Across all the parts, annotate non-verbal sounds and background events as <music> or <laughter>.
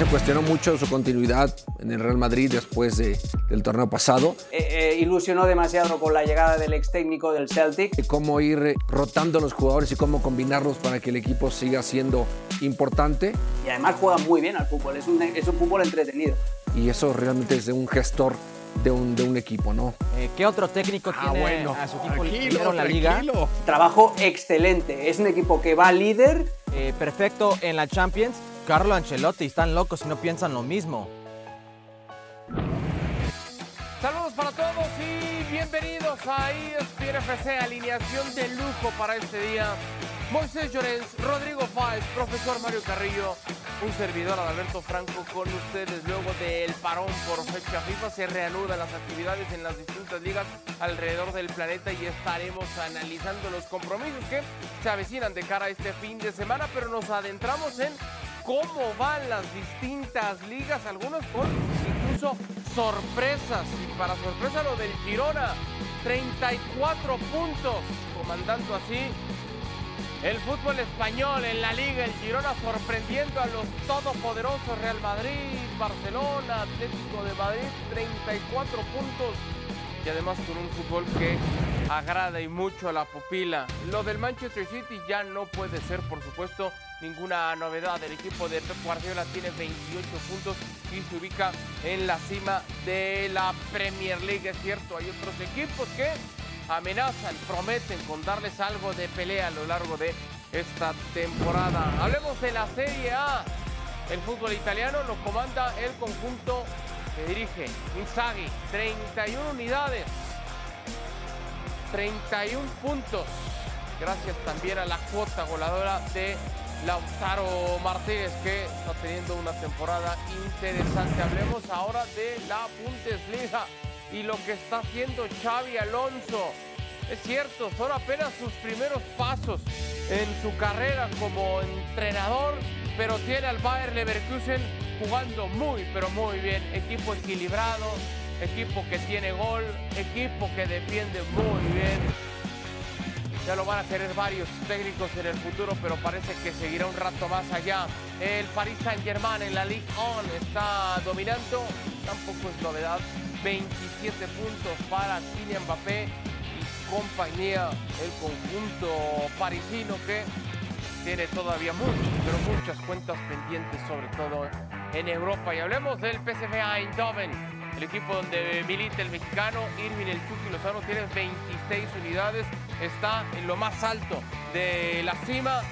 se cuestionó mucho su continuidad en el Real Madrid después de, del torneo pasado. Eh, eh, ilusionó demasiado con la llegada del ex técnico del Celtic. De cómo ir rotando los jugadores y cómo combinarlos para que el equipo siga siendo importante. Y además juega muy bien al fútbol, es un, es un fútbol entretenido. Y eso realmente es de un gestor de un, de un equipo, ¿no? Eh, ¿Qué otro técnico Ah, tiene bueno, a su equipo tranquilo, primero en la liga? tranquilo. Trabajo excelente, es un equipo que va líder. Eh, perfecto en la Champions. Carlo Ancelotti, están locos si no piensan lo mismo. Saludos para todos y bienvenidos a ESPN FC, alineación de lujo para este día. Moisés Llorens, Rodrigo Fáez, profesor Mario Carrillo, un servidor Adalberto Franco con ustedes luego del parón por fecha FIFA. Se reanudan las actividades en las distintas ligas alrededor del planeta y estaremos analizando los compromisos que se avecinan de cara a este fin de semana, pero nos adentramos en cómo van las distintas ligas, algunos con incluso sorpresas. Y para sorpresa lo del Girona, 34 puntos, comandando así el fútbol español en la liga, el Girona sorprendiendo a los todopoderosos Real Madrid, Barcelona, Atlético de Madrid, 34 puntos y además con un fútbol que agrada y mucho a la pupila. Lo del Manchester City ya no puede ser, por supuesto, ninguna novedad. El equipo de Pep Guardiola tiene 28 puntos y se ubica en la cima de la Premier League. Es cierto, hay otros equipos que amenazan, prometen con darles algo de pelea a lo largo de esta temporada. Hablemos de la Serie A. El fútbol italiano lo comanda el conjunto dirige Inzaghi, 31 unidades, 31 puntos, gracias también a la cuota goleadora de Lautaro Martínez, que está teniendo una temporada interesante. Hablemos ahora de la Bundesliga y lo que está haciendo Xavi Alonso. Es cierto, son apenas sus primeros pasos en su carrera como entrenador, pero tiene al Bayer Leverkusen jugando muy, pero muy bien. Equipo equilibrado, equipo que tiene gol, equipo que defiende muy bien. Ya lo van a querer varios técnicos en el futuro, pero parece que seguirá un rato más allá. El Paris Saint-Germain en la Ligue 1 está dominando, tampoco es novedad. 27 puntos para Kylian Mbappé y compañía, el conjunto parisino que tiene todavía muchas, pero muchas cuentas pendientes, sobre todo en Europa. Y hablemos del PSV Eindhoven, el equipo donde milita el mexicano Irving El Chucky Lozano, tiene 26 unidades, está en lo más alto de la cima.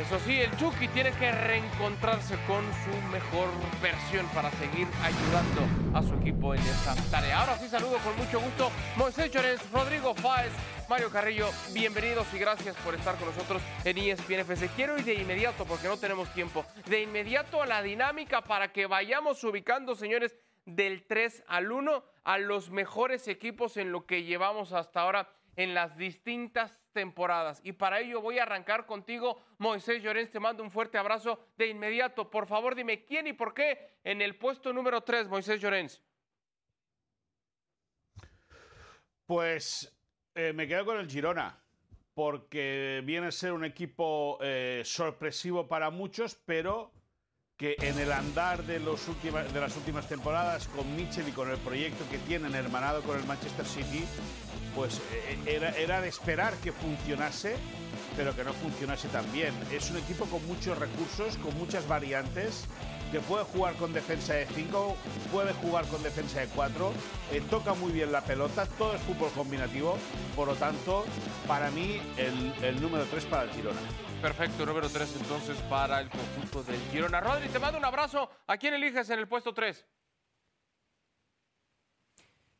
Eso sí, el Chucky tiene que reencontrarse con su mejor versión para seguir ayudando a su equipo en esta tarea. Ahora sí saludo con mucho gusto Moisés Llorens, Rodrigo Fáez, Mario Carrillo, bienvenidos y gracias por estar con nosotros en ESPN FC. Quiero ir de inmediato, porque no tenemos tiempo, de inmediato a la dinámica para que vayamos ubicando, señores, del 3 al 1 a los mejores equipos en lo que llevamos hasta ahora en las distintas temporadas. Y para ello voy a arrancar contigo, Moisés Llorens. Te mando un fuerte abrazo de inmediato. Por favor, dime quién y por qué en el puesto número 3, Moisés Llorens. Pues eh, me quedo con el Girona, porque viene a ser un equipo eh, sorpresivo para muchos, pero que en el andar de, los de las últimas temporadas, con Mitchell y con el proyecto que tienen hermanado con el Manchester City, pues eh, era, era de esperar que funcionase, pero que no funcionase tan bien. Es un equipo con muchos recursos, con muchas variantes, que puede jugar con defensa de 5, puede jugar con defensa de 4, toca muy bien la pelota, todo es fútbol combinativo, por lo tanto, para mí el, el número 3 para el Girona. Perfecto, número 3 entonces para el conjunto del Girona. Rodri, te mando un abrazo. ¿A quién eliges en el puesto 3?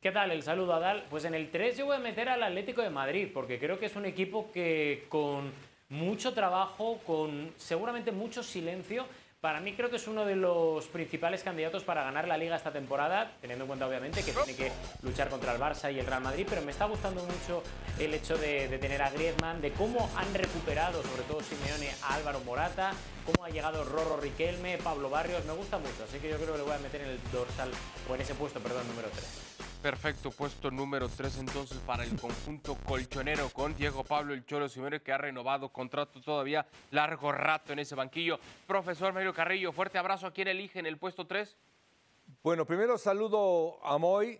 ¿Qué tal? El saludo a Dal. Pues en el 3 yo voy a meter al Atlético de Madrid, porque creo que es un equipo que con mucho trabajo, con seguramente mucho silencio, para mí creo que es uno de los principales candidatos para ganar la liga esta temporada, teniendo en cuenta obviamente que tiene que luchar contra el Barça y el Real Madrid, pero me está gustando mucho el hecho de, tener a Griezmann, de cómo han recuperado, sobre todo Simeone, a Álvaro Morata, cómo ha llegado Rorro Riquelme, Pablo Barrios, me gusta mucho, así que yo creo que le voy a meter en el dorsal, o en ese puesto, perdón, número 3. Perfecto, puesto número 3 entonces para el conjunto colchonero con Diego Pablo El Cholo Simeone que ha renovado contrato todavía largo rato en ese banquillo. Profesor Mario Carrillo, fuerte abrazo a quien elige en el puesto 3. Bueno, primero saludo a Moy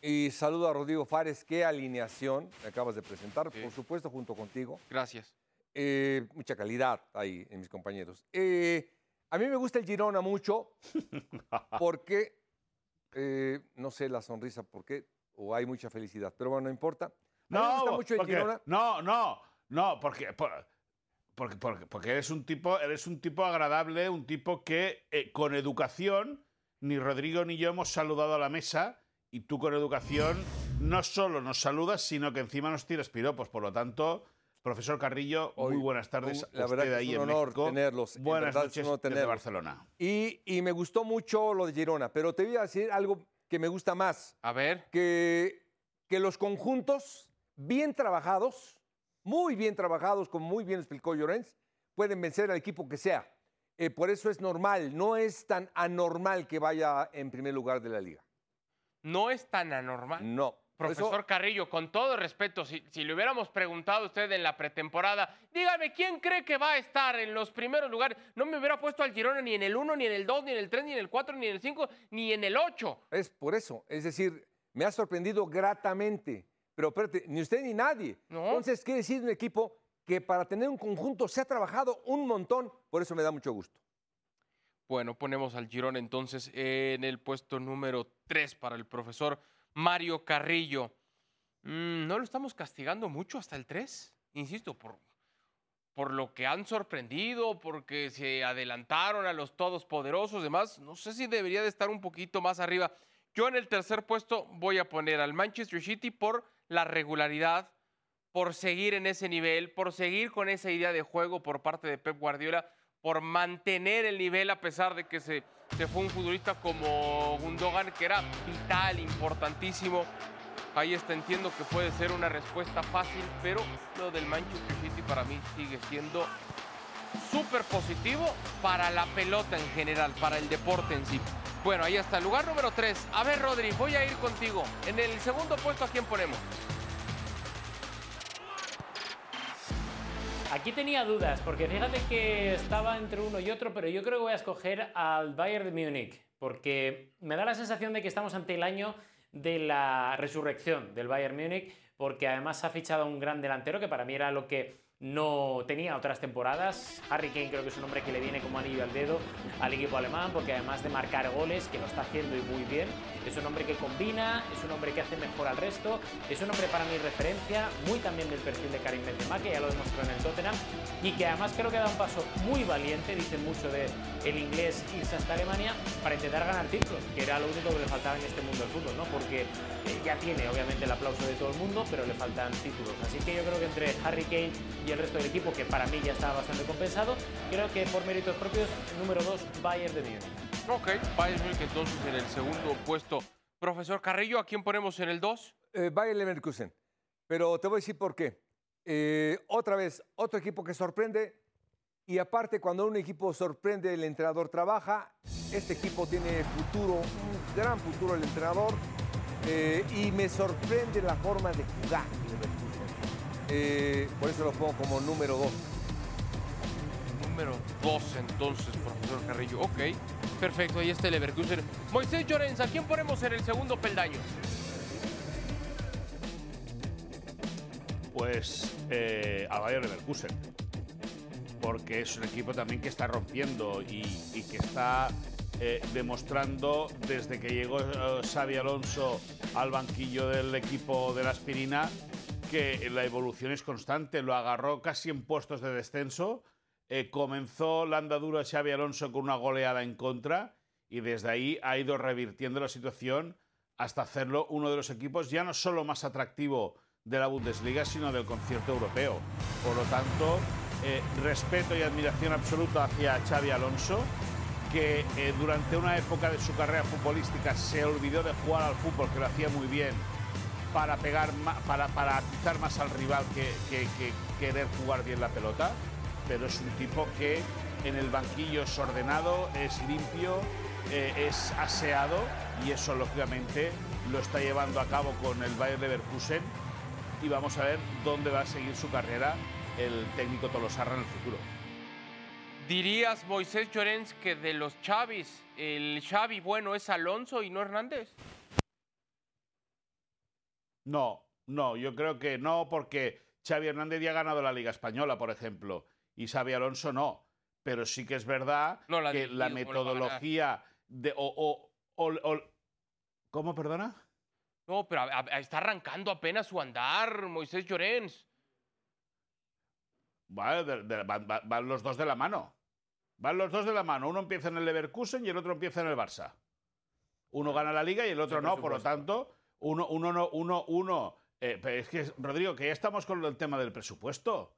y saludo a Rodrigo Fares. Qué alineación me acabas de presentar, Sí. por supuesto, junto contigo. Gracias. Eh, mucha calidad ahí en mis compañeros. Eh, a mí me gusta el Girona mucho <laughs> porque, eh, no sé la sonrisa por qué, o hay mucha felicidad, pero bueno, no importa. No, mucho porque- Girona. no, no, no, porque, por- porque, porque, porque eres un tipo, eres un tipo agradable, un tipo que eh, con educación ni Rodrigo ni yo hemos saludado a la mesa y tú con educación no solo nos saludas, sino que encima nos tiras piropos. Por lo tanto, profesor Carrillo, Hoy, muy buenas tardes. un- la verdad que ahí es un honor tenerlos, en Buenas verdad noches desde. Barcelona. Y, y me gustó mucho lo de Girona, pero te voy a decir algo que me gusta más. A ver, que, que los conjuntos bien trabajados, muy bien trabajados, como muy bien explicó Llorens, pueden vencer al equipo que sea. Eh, por eso es normal, no es tan anormal que vaya en primer lugar de la liga. no es tan anormal. No. Profesor Carrillo, con todo respeto, si, si le hubiéramos preguntado a usted en la pretemporada, dígame, ¿quién cree que va a estar en los primeros lugares? No me hubiera puesto al Girona ni en el 1, ni en el 2, ni en el 3, ni en el 4, ni en el 5, ni en el 8. es por eso. Es decir, me ha sorprendido gratamente. Pero espérate, ni usted ni nadie. No. Entonces, quiere decir un equipo que para tener un conjunto se ha trabajado un montón. Por eso me da mucho gusto. Bueno, ponemos al Girona entonces en el puesto número 3 para el profesor Mario Carrillo. Mm, ¿No lo estamos castigando mucho hasta el 3? Insisto, por, por lo que han sorprendido, porque se adelantaron a los todos poderosos, demás. No sé si debería de estar un poquito más arriba. Yo en el tercer puesto voy a poner al Manchester City por la regularidad, por seguir en ese nivel, por seguir con esa idea de juego por parte de Pep Guardiola, por mantener el nivel a pesar de que se, se fue un futbolista como Gundogan, que era vital, importantísimo. Ahí está, entiendo que puede ser una respuesta fácil, pero lo del Manchester City para mí sigue siendo súper positivo para la pelota en general, para el deporte en sí. Bueno, ahí está, lugar número 3. A ver, Rodri, voy a ir contigo. En el segundo puesto, ¿a quién ponemos? Aquí tenía dudas, porque fíjate que estaba entre uno y otro, pero yo creo que voy a escoger al Bayern de Múnich, porque me da la sensación de que estamos ante el año de la resurrección del Bayern Múnich, porque además ha fichado un gran delantero que para mí era lo que no tenía otras temporadas. Harry Kane creo que es un hombre que le viene como anillo al dedo al equipo alemán, porque además de marcar goles, que lo está haciendo y muy bien, es un hombre que combina, es un hombre que hace mejor al resto, es un hombre para mi referencia, muy también del perfil de Karim Benzema, que ya lo demostró en el Tottenham, y que además creo que da un paso muy valiente, dicen mucho de el inglés irse hasta Alemania, para intentar ganar títulos, que era lo único que le faltaba en este mundo del fútbol, ¿no? Porque eh, ya tiene obviamente el aplauso de todo el mundo, pero le faltan títulos. Así que yo creo que entre Harry Kane y el resto del equipo, que para mí ya estaba bastante compensado, creo que por méritos propios, número 2, Bayern de Múnich. Ok, Bayern Múnich entonces en el segundo puesto. Profesor Carrillo, ¿a quién ponemos en el 2? Eh, Bayer Leverkusen. Pero te voy a decir por qué. Eh, otra vez, otro equipo que sorprende. Y aparte, cuando un equipo sorprende, el entrenador trabaja. Este equipo tiene futuro, un gran futuro el entrenador. Eh, y me sorprende la forma de jugar Leverkusen. Eh, por eso lo pongo como número dos. Número 2 entonces, profesor Carrillo. Ok, perfecto, ahí está el Leverkusen. Moisés Llorens, ¿a quién ponemos en el segundo peldaño? Pues eh, al Bayer Leverkusen. Porque es un equipo también que está rompiendo y, y que está eh, demostrando desde que llegó eh, Xavi Alonso al banquillo del equipo de la aspirina que la evolución es constante. Lo agarró casi en puestos de descenso. eh, comenzó la andadura Xavi Alonso con una goleada en contra y desde ahí ha ido revirtiendo la situación hasta hacerlo uno de los equipos ya no solo más atractivo de la Bundesliga, sino del concierto europeo. Por lo tanto, eh, respeto y admiración absoluta hacia Xavi Alonso, que eh, durante una época de su carrera futbolística se olvidó de jugar al fútbol, que lo hacía muy bien, para pegar para, para atizar más al rival que, que- que querer jugar bien la pelota. Pero es un tipo que en el banquillo es ordenado, es limpio, eh, es aseado y eso lógicamente lo está llevando a cabo con el Bayer Leverkusen y vamos a ver dónde va a seguir su carrera el técnico Tolosarra en el futuro. ¿Dirías, Moisés Llorens, que de los Chavis, el Xavi bueno es Alonso y no Hernández? No, no, yo creo que no, porque Xavi Hernández ya ha ganado la Liga Española, por ejemplo, y Xavi Alonso no. Pero sí que es verdad No la que dirigido, la metodología de. O, o- o- o- ¿Cómo, perdona? No, pero a- a- está arrancando apenas su andar, Moisés Llorens. Vale, de- de- van, los dos de la mano. Van los dos de la mano. Uno empieza en el Leverkusen y el otro empieza en el Barça. Uno gana la liga y el otro Sí, no. por Por lo tanto, uno, uno, no, uno, uno. eh, pero es que, Rodrigo, que ya estamos con el tema del presupuesto.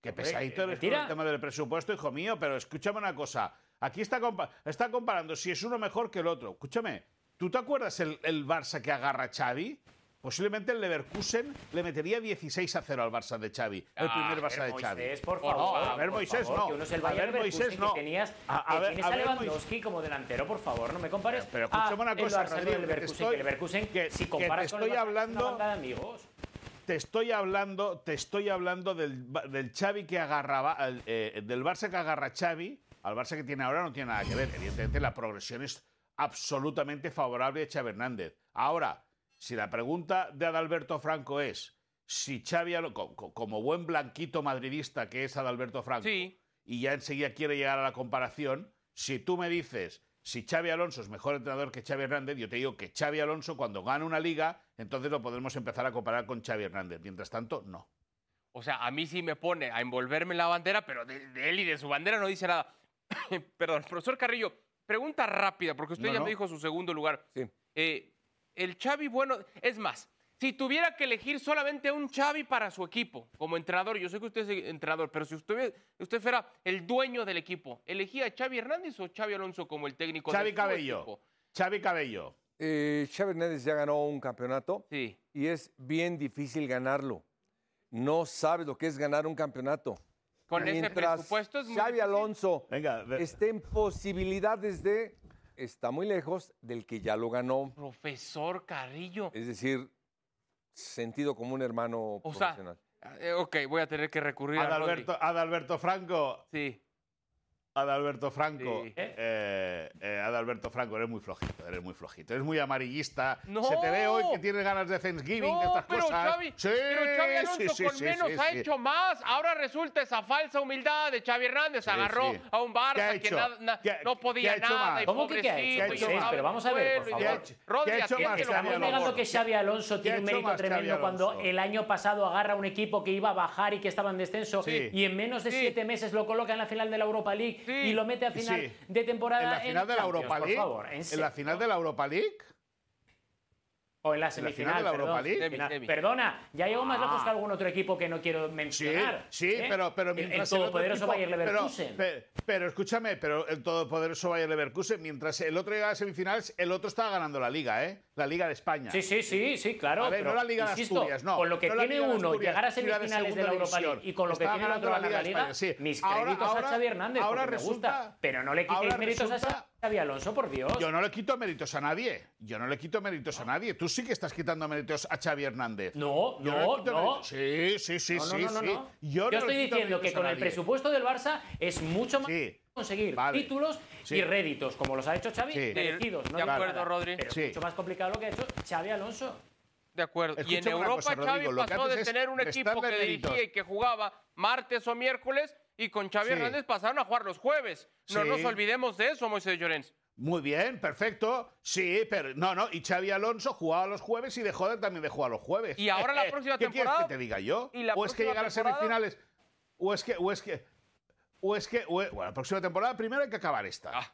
Que pesadito eh, eres con el tema del presupuesto, hijo mío. Pero escúchame una cosa. Aquí está, compa- está comparando si es uno mejor que el otro. Escúchame, ¿tú te acuerdas el, el Barça que agarra a Xavi? Posiblemente el Leverkusen le metería 16 a 0 al Barça de Xavi. El Ah, primer Barça de Xavi. Moisés, por Oh, no, favor. a ver, Moisés, favor, no. Que uno es el A ver, Moisés, no. que tenías, A- a que ver, tienes a a ver, Lewandowski como delantero, por favor, no me compares. Pero escúchame una el cosa, Rodrigo, el que te Leverkusen, estoy- que Leverkusen, que- si que comparas te con el estoy Barça, es una hablando- banda de amigos. Te estoy hablando, te estoy hablando del, del Xavi que agarraba, eh, del Barça que agarra Xavi, al Barça que tiene ahora no tiene nada que ver. Evidentemente la progresión es absolutamente favorable a Xavi Hernández. Ahora, si la pregunta de Adalberto Franco es si Xavi, como buen blanquito madridista que es Adalberto Franco, Sí. y ya enseguida quiere llegar a la comparación, si tú me dices si Xavi Alonso es mejor entrenador que Xavi Hernández, yo te digo que Xavi Alonso cuando gane una liga, entonces lo podremos empezar a comparar con Xavi Hernández. Mientras tanto, no. O sea, a mí sí me pone a envolverme en la bandera, pero de, de él y de su bandera no dice nada. <coughs> Perdón, profesor Carrillo, pregunta rápida, porque usted No, ya no. me dijo su segundo lugar. Sí. Eh, el Xavi, bueno, es más, si tuviera que elegir solamente un Xavi para su equipo como entrenador, yo sé que usted es entrenador, pero si usted, usted fuera el dueño del equipo, ¿elegía a Xavi Hernández o Xavi Alonso como el técnico Xavi de su Cabello. equipo? Xavi Cabello. Eh, Xavi Hernández ya ganó un campeonato Sí. y es bien difícil ganarlo. No sabes lo que es ganar un campeonato. Con ese Mientras presupuesto es muy Xavi difícil. Alonso Venga, esté en posibilidades de... Está muy lejos del que ya lo ganó. Profesor Carrillo. Es decir, sentido como un hermano O sea, profesional. eh, ok, voy a tener que recurrir a. Adalberto, Adalberto Franco. Sí. Adalberto Franco. Sí. eh, eh, Adalberto Franco, eres muy flojito, eres muy flojito. Eres muy amarillista. No. Se te ve hoy que tienes ganas de Thanksgiving, de estas pero cosas. Xavi, sí, pero Xavi Alonso sí, sí, con menos sí, ha sí. hecho más. Ahora resulta esa falsa humildad de Xavi Hernández. Sí, Agarró sí. a un ¿Qué ha Barça que no qué podía ha hecho nada. y ¿Cómo que qué ha hecho? Pero vamos a ver, por favor. ¿Qué ha hecho- más negando que Xavi Alonso ¿Qué ha tiene un mérito tremendo cuando el año pasado agarra un equipo que iba a bajar y que estaba en descenso y en menos de siete meses lo coloca en la final de la Europa League Sí. y lo mete a final Sí. de temporada En la final de la Europa por League. favor, en en la final de la Europa League. O en la la final semifinal, de la perdón. Europa League. Demi, Final. Demi. Perdona, ya llegó más Ah. lejos que algún otro equipo que no quiero mencionar. Sí, sí, ¿eh? pero, pero El- mientras el otro todopoderoso equipo- Bayer pero- Leverkusen. Pero, pero escúchame, pero el todopoderoso Bayer Leverkusen, mientras el otro llegaba a semifinales, el otro estaba ganando la Liga, ¿eh? La Liga de España. Sí, sí, sí, sí, claro. A ver, pero, no la Liga de insisto, Asturias, no. Con lo que no tiene uno, Asturias, llegar a de semifinales de, la Europa League y con lo que tiene el otro ganar la Liga, España, sí. mis Ahora- créditos ahora- a Xavi Hernández, ahora porque me gusta. resulta- Pero no le quitéis méritos a Xavi Alonso, por Dios. Yo no le quito méritos a nadie. Yo no le quito méritos a nadie. Tú sí que estás quitando méritos a Xavi Hernández. No, Yo no, no. méritos. Sí, sí, sí, No, no, sí, no, no, sí. no. Yo, no le estoy diciendo que con el presupuesto del Barça es mucho más Sí. conseguir Vale. títulos Sí. y réditos, como los ha hecho Xavi, Sí. merecidos. No De acuerdo, nada. Rodri. Pero Sí. es mucho más complicado lo que ha hecho Xavi Alonso. De acuerdo. y en Europa cosa, Xavi Rodrigo, pasó de tener un equipo que dirigía y que jugaba martes o miércoles y con Xavi Sí. Hernández pasaron a jugar los jueves. No Sí. nos olvidemos de eso, Moisés Llorens. Muy bien, perfecto. Sí, pero no, no. Y Xavi Alonso jugaba los jueves y de joder también de jugar los jueves. Y ahora la próxima ¿Qué temporada- quieres que te diga yo? y la o es que próxima llegar a semifinales. O es que, o es que, o es que, o es- bueno, la próxima temporada primero hay que acabar esta. Ah,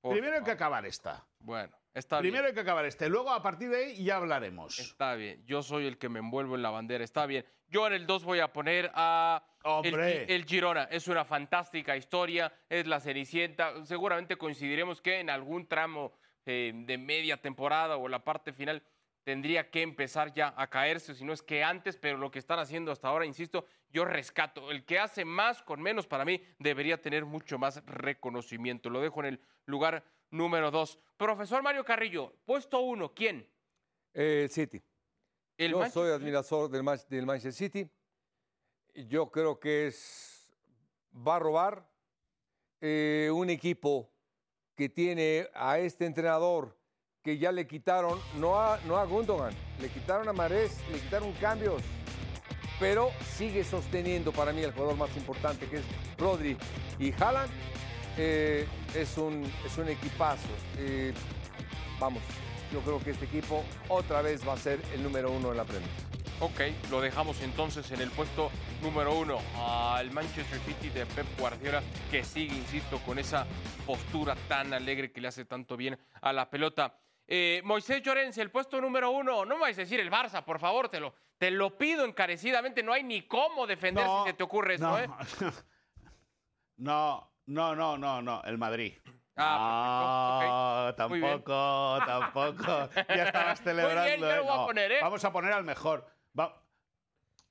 por primero hay que acabar esta. Bueno, está primero bien. hay que acabar esta. Y luego a partir de ahí ya hablaremos. Está bien. Yo soy el que me envuelvo en la bandera. Está bien. Yo en el 2 voy a poner a el, el Girona. Es una fantástica historia. Es la Cenicienta. Seguramente coincidiremos que en algún tramo eh, de media temporada o la parte final tendría que empezar ya a caerse, si no es que antes, pero lo que están haciendo hasta ahora, insisto, yo rescato. El que hace más con menos para mí debería tener mucho más reconocimiento. Lo dejo en el lugar número dos. Profesor Mario Carrillo, puesto uno, ¿quién? City. El Yo Manchester soy admirador del, del Manchester City. Yo creo que es va a robar eh, un equipo que tiene a este entrenador que ya le quitaron, no a, no a Gundogan, le quitaron a Marés, le quitaron cambios, pero sigue sosteniendo para mí el jugador más importante que es Rodri y Haaland. eh, es, un, es un equipazo. Eh, vamos, yo creo que este equipo otra vez va a ser el número uno en la Premier. Ok, lo dejamos entonces en el puesto número uno al Manchester City de Pep Guardiola, que sigue, insisto, con esa postura tan alegre que le hace tanto bien a la pelota. Eh, Moisés Llorens, el puesto número uno, no me vais a decir el Barça, por favor, te lo, te lo pido encarecidamente, no hay ni cómo defender No, si se te ocurre eso, no. ¿eh? <laughs> No, no, no, no, no, el Madrid. Ah, Ah, Muy bien. tampoco, tampoco. <laughs> Ya estabas celebrando. Muy bien, yo lo ¿eh? voy a No, poner, ¿eh? Vamos a poner al mejor. Va-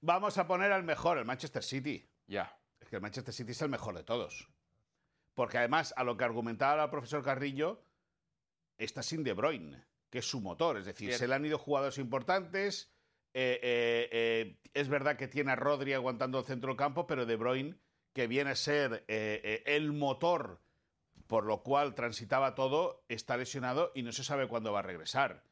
Vamos a poner al mejor, el Manchester City. Ya. Es que el Manchester City es el mejor de todos. Porque además, a lo que argumentaba el profesor Carrillo, está sin De Bruyne, que es su motor. Es decir, Cierto. se le han ido jugadores importantes. eh, eh, eh, es verdad que tiene a Rodri aguantando el centro del campo, pero De Bruyne, que viene a ser eh, eh, el motor por lo cual transitaba todo, está lesionado y no se sabe cuándo va a regresar.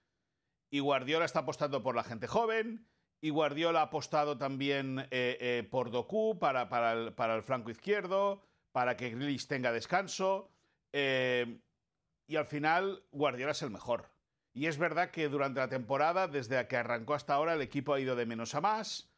Y Guardiola está apostando por la gente joven. Y Guardiola ha apostado también eh, por Doku para, para, el, para el flanco izquierdo, para que Grealish tenga descanso. y al final, Guardiola es el mejor. Y es verdad que durante la temporada, desde que arrancó hasta ahora, el equipo ha ido de menos a más.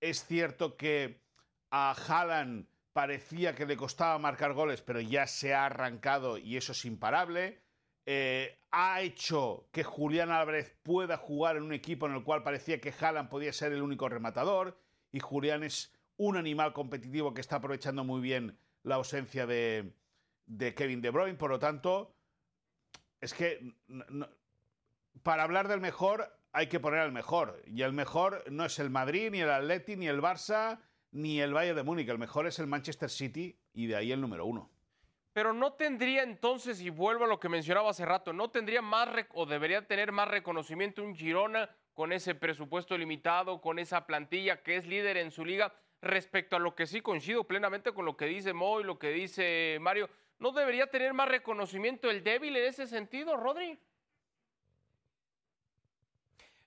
Es cierto que a Haaland parecía que le costaba marcar goles, pero ya se ha arrancado y eso es imparable. Eh, ha hecho que Julián Álvarez pueda jugar en un equipo en el cual parecía que Haaland podía ser el único rematador y Julián es un animal competitivo que está aprovechando muy bien la ausencia de, de Kevin De Bruyne. Por lo tanto, es que para hablar del mejor hay que poner al mejor. Y el mejor no es el Madrid, ni el Atleti, ni el Barça, ni el Bayern de Múnich. El mejor es el Manchester City y de ahí el número uno. Pero no tendría entonces, y vuelvo a lo que mencionaba hace rato, no tendría más o debería tener más reconocimiento un Girona con ese presupuesto limitado, con esa plantilla que es líder en su liga, respecto a lo que sí coincido plenamente con lo que dice Moy, lo que dice Mario. ¿No debería tener más reconocimiento el débil en ese sentido, Rodri?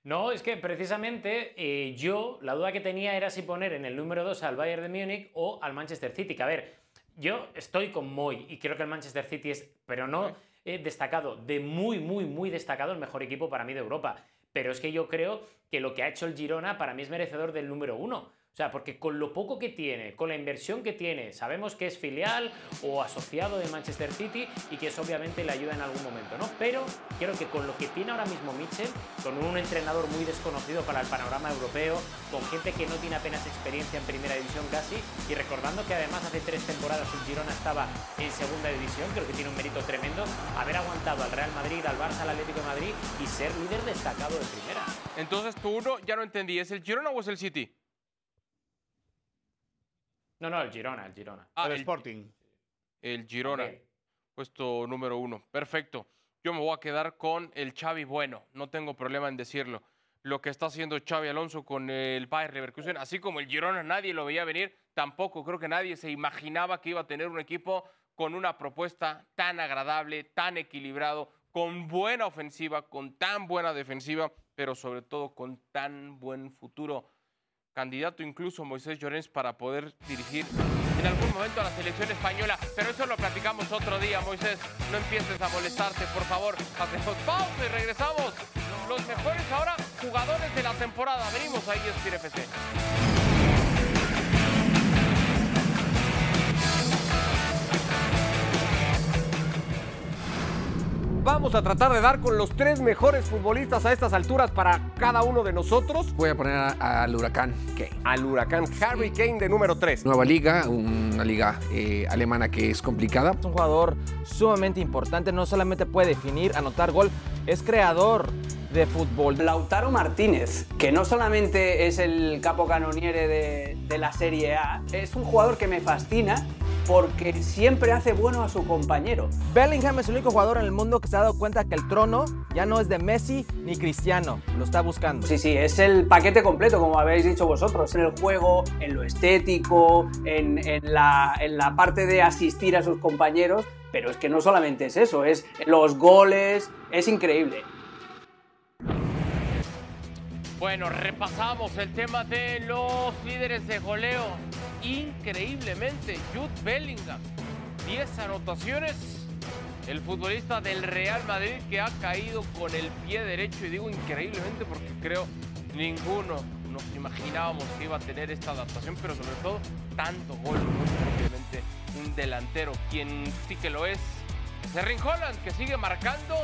No, es que precisamente eh, yo la duda que tenía era si poner en el número 2 al Bayern de Múnich o al Manchester City. Que a ver, yo estoy con Moy y creo que el Manchester City es, pero no eh, destacado, de muy, muy, muy destacado, el mejor equipo para mí de Europa. Pero es que yo creo que lo que ha hecho el Girona para mí es merecedor del número uno. O sea, porque con lo poco que tiene, con la inversión que tiene, sabemos que es filial o asociado de Manchester City y que eso obviamente le ayuda en algún momento, ¿no? Pero creo que con lo que tiene ahora mismo Mitchell, con un entrenador muy desconocido para el panorama europeo, con gente que no tiene apenas experiencia en primera división casi, y recordando que además hace tres temporadas el Girona estaba en segunda división, creo que tiene un mérito tremendo haber aguantado al Real Madrid, al Barça, al Atlético de Madrid y ser líder destacado de primera. Entonces tú uno, ya no entendí, ¿es el Girona o es el City? No, no, el Girona, el Girona. Ah, el, el, Sporting. el Girona. Puesto número uno. Perfecto. Yo me voy a quedar con el Xavi bueno. No tengo problema en decirlo. Lo que está haciendo Xavi Alonso con el Bayer Leverkusen, así como el Girona nadie lo veía venir, tampoco creo que nadie se imaginaba que iba a tener un equipo con una propuesta tan agradable, tan equilibrado, con buena ofensiva, con tan buena defensiva, pero sobre todo con tan buen futuro. Candidato incluso Moisés Llorens para poder dirigir en algún momento a la selección española. Pero eso lo platicamos otro día, Moisés. No empieces a molestarte, por favor. Hacemos pausa y regresamos. Los mejores ahora jugadores de la temporada. Venimos ahí, es FC. Vamos a tratar de dar con los tres mejores futbolistas a estas alturas para cada uno de nosotros. Voy a poner al Huracán Kane. Al huracán Harry Kane de número 3. Nueva liga, una liga eh, alemana que es complicada. Es un jugador sumamente importante, no solamente puede definir, anotar gol, es creador de fútbol. Lautaro Martínez, que no solamente es el capo canoniere de, de la Serie A, es un jugador que me fascina porque siempre hace bueno a su compañero. Bellingham es el único jugador en el mundo que se ha dado cuenta que el trono ya no es de Messi ni Cristiano, lo está buscando. Sí, sí, es el paquete completo, como habéis dicho vosotros, en el juego, en lo estético, en, en la, en la parte de asistir a sus compañeros, pero es que no solamente es eso, es los goles, es increíble. Bueno, repasamos el tema de los líderes de goleo. Increíblemente, Jude Bellingham, 10 anotaciones. El futbolista del Real Madrid que ha caído con el pie derecho, y digo increíblemente porque creo ninguno nos imaginábamos que iba a tener esta adaptación, pero sobre todo tanto gol, obviamente un delantero, quien sí que lo es. Serring Holland, que sigue marcando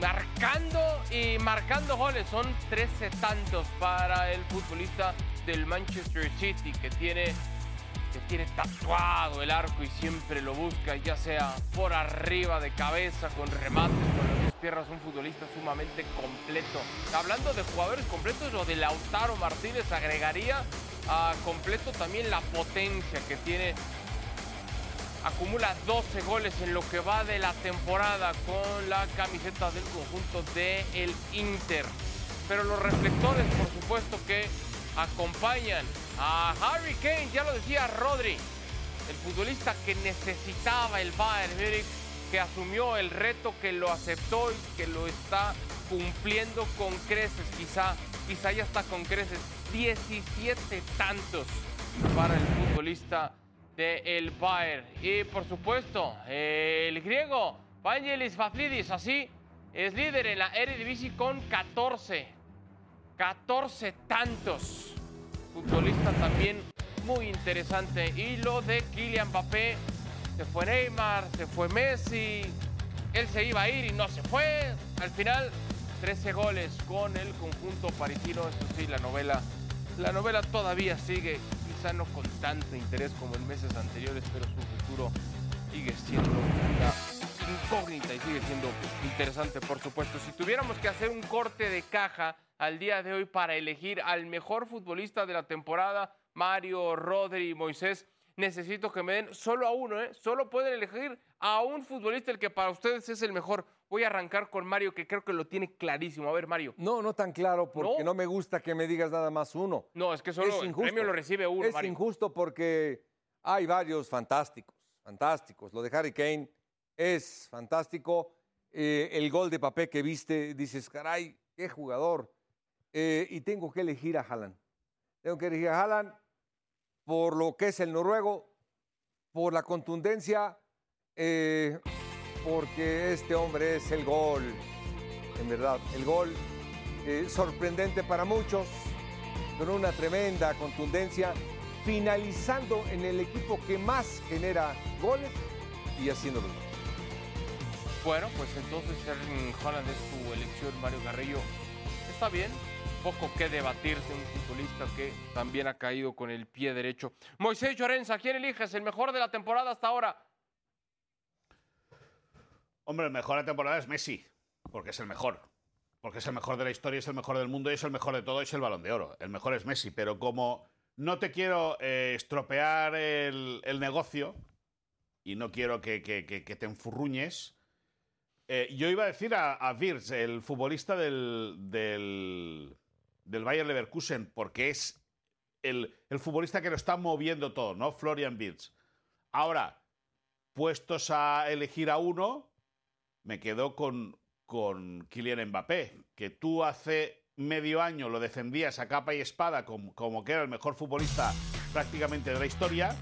marcando y marcando goles. Son 13 tantos para el futbolista del Manchester City que tiene, que tiene tatuado el arco y siempre lo busca, ya sea por arriba de cabeza, con remates, con las piernas. Un futbolista sumamente completo. Hablando de jugadores completos, lo de Lautaro Martínez agregaría a completo también la potencia que tiene acumula 12 goles en lo que va de la temporada con la camiseta del conjunto de el Inter. Pero los reflectores, por supuesto, que acompañan a Harry Kane, ya lo decía Rodri, el futbolista que necesitaba el Bayern Múnich, que asumió el reto, que lo aceptó y que lo está cumpliendo con creces, quizá, quizá ya está con creces. 17 tantos para el futbolista del el Bayern. Y por supuesto, el griego Vangelis Faflidis, así es líder en la Eredivisie con 14. 14 tantos. Futbolista también muy interesante. Y lo de Kylian Mbappé. Se fue Neymar, se fue Messi. Él se iba a ir y no se fue. Al final, 13 goles con el conjunto parisino. Eso sí, la novela, la novela todavía sigue no con tanto interés como en meses anteriores, pero su futuro sigue siendo una incógnita y sigue siendo interesante, por supuesto. Si tuviéramos que hacer un corte de caja al día de hoy para elegir al mejor futbolista de la temporada, Mario, Rodri Moisés, necesito que me den solo a uno, ¿eh? Solo pueden elegir a un futbolista el que para ustedes es el mejor. Voy a arrancar con Mario, que creo que lo tiene clarísimo. A ver, Mario. No, no tan claro, porque ¿No? no, me gusta que me digas nada más uno. No, es que solo Es el premio lo recibe uno, Es Mario. injusto porque hay varios fantásticos, fantásticos. Lo de Harry Kane es fantástico. Eh, el gol de papel que viste, dices, caray, qué jugador. Eh, y tengo que elegir a Haaland. Tengo que elegir a Haaland por lo que es el noruego, por la contundencia, eh, porque este hombre es el gol, en verdad, el gol eh, sorprendente para muchos, con una tremenda contundencia, finalizando en el equipo que más genera goles y haciéndolo. Bueno, pues entonces Erling Haaland es tu elección, Mario Carrillo. Está bien, poco que debatirse, un futbolista que también ha caído con el pie derecho. Moisés Llorenza, ¿quién eliges? ¿El mejor de la temporada hasta ahora? Hombre, el mejor de la temporada es Messi, porque es el mejor. Porque es el mejor de la historia, es el mejor del mundo y es el mejor de todo, es el balón de oro. El mejor es Messi, pero como no te quiero eh, estropear el, negocio y no quiero que, te enfurruñes, eh, yo iba a decir a, a el futbolista del, del, del Bayer Leverkusen, porque es el, el futbolista que lo está moviendo todo, ¿no? Florian Wirtz. Ahora, puestos a elegir a uno, me quedo con, con Kylian Mbappé, que tú hace medio año lo defendías a capa y espada como, como que era el mejor futbolista prácticamente de la historia,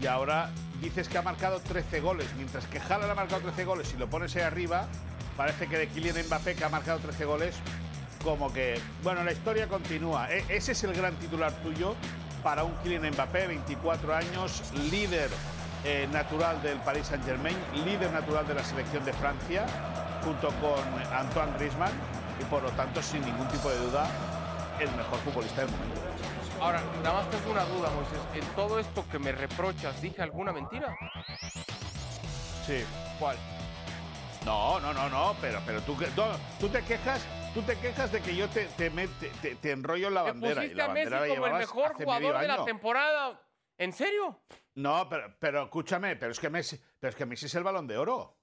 y ahora dices que ha marcado 13 goles, mientras que Haaland ha marcado 13 goles y lo pones ahí arriba, parece que de Kylian Mbappé, que ha marcado 13 goles, como que, bueno, la historia continúa. E- ese es el gran titular tuyo para un Kylian Mbappé, 24 años, líder eh, natural del Paris Saint-Germain, líder natural de la selección de Francia, junto con Antoine Griezmann, y por lo tanto, sin ningún tipo de duda, el mejor futbolista del mundo. Ahora, nada más tengo una duda, Moisés. ¿En todo esto que me reprochas, dije alguna mentira? Sí. ¿Cuál? No, no, no, no, pero, pero tú, no, tú te quejas, tú te quejas de que yo te, te, te- te- te enrollo en la bandera. y pusiste la a Messi como el mejor jugador de la temporada. ¿En serio? No, pero, pero escúchame, pero es que Messi, pero es que Messi es el balón de oro.